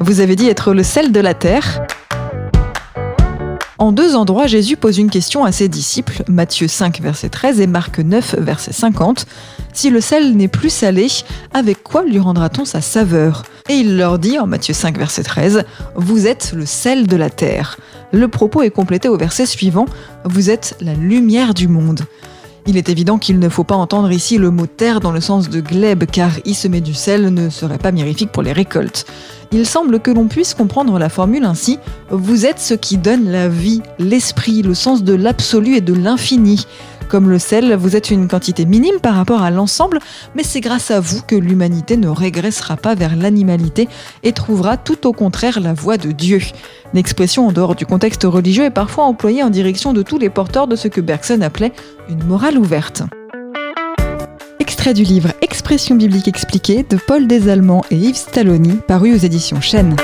Vous avez dit être le sel de la terre. En deux endroits, Jésus pose une question à ses disciples, Matthieu 5, verset 13 et Marc 9, verset 50. Si le sel n'est plus salé, avec quoi lui rendra-t-on sa saveur? Et il leur dit, en Matthieu 5, verset 13, Vous êtes le sel de la terre. Le propos est complété au verset suivant, Vous êtes la lumière du monde. Il est évident qu'il ne faut pas entendre ici le mot terre dans le sens de glèbe, car y semer du sel ne serait pas mirifique pour les récoltes. Il semble que l'on puisse comprendre la formule ainsi Vous êtes ce qui donne la vie, l'esprit, le sens de l'absolu et de l'infini. Comme le sel, vous êtes une quantité minime par rapport à l'ensemble, mais c'est grâce à vous que l'humanité ne régressera pas vers l'animalité et trouvera tout au contraire la voie de Dieu. L'expression en dehors du contexte religieux est parfois employée en direction de tous les porteurs de ce que Bergson appelait une morale ouverte. Extrait du livre Expression biblique expliquée de Paul Desallemands et Yves Stalloni, paru aux éditions Chênes.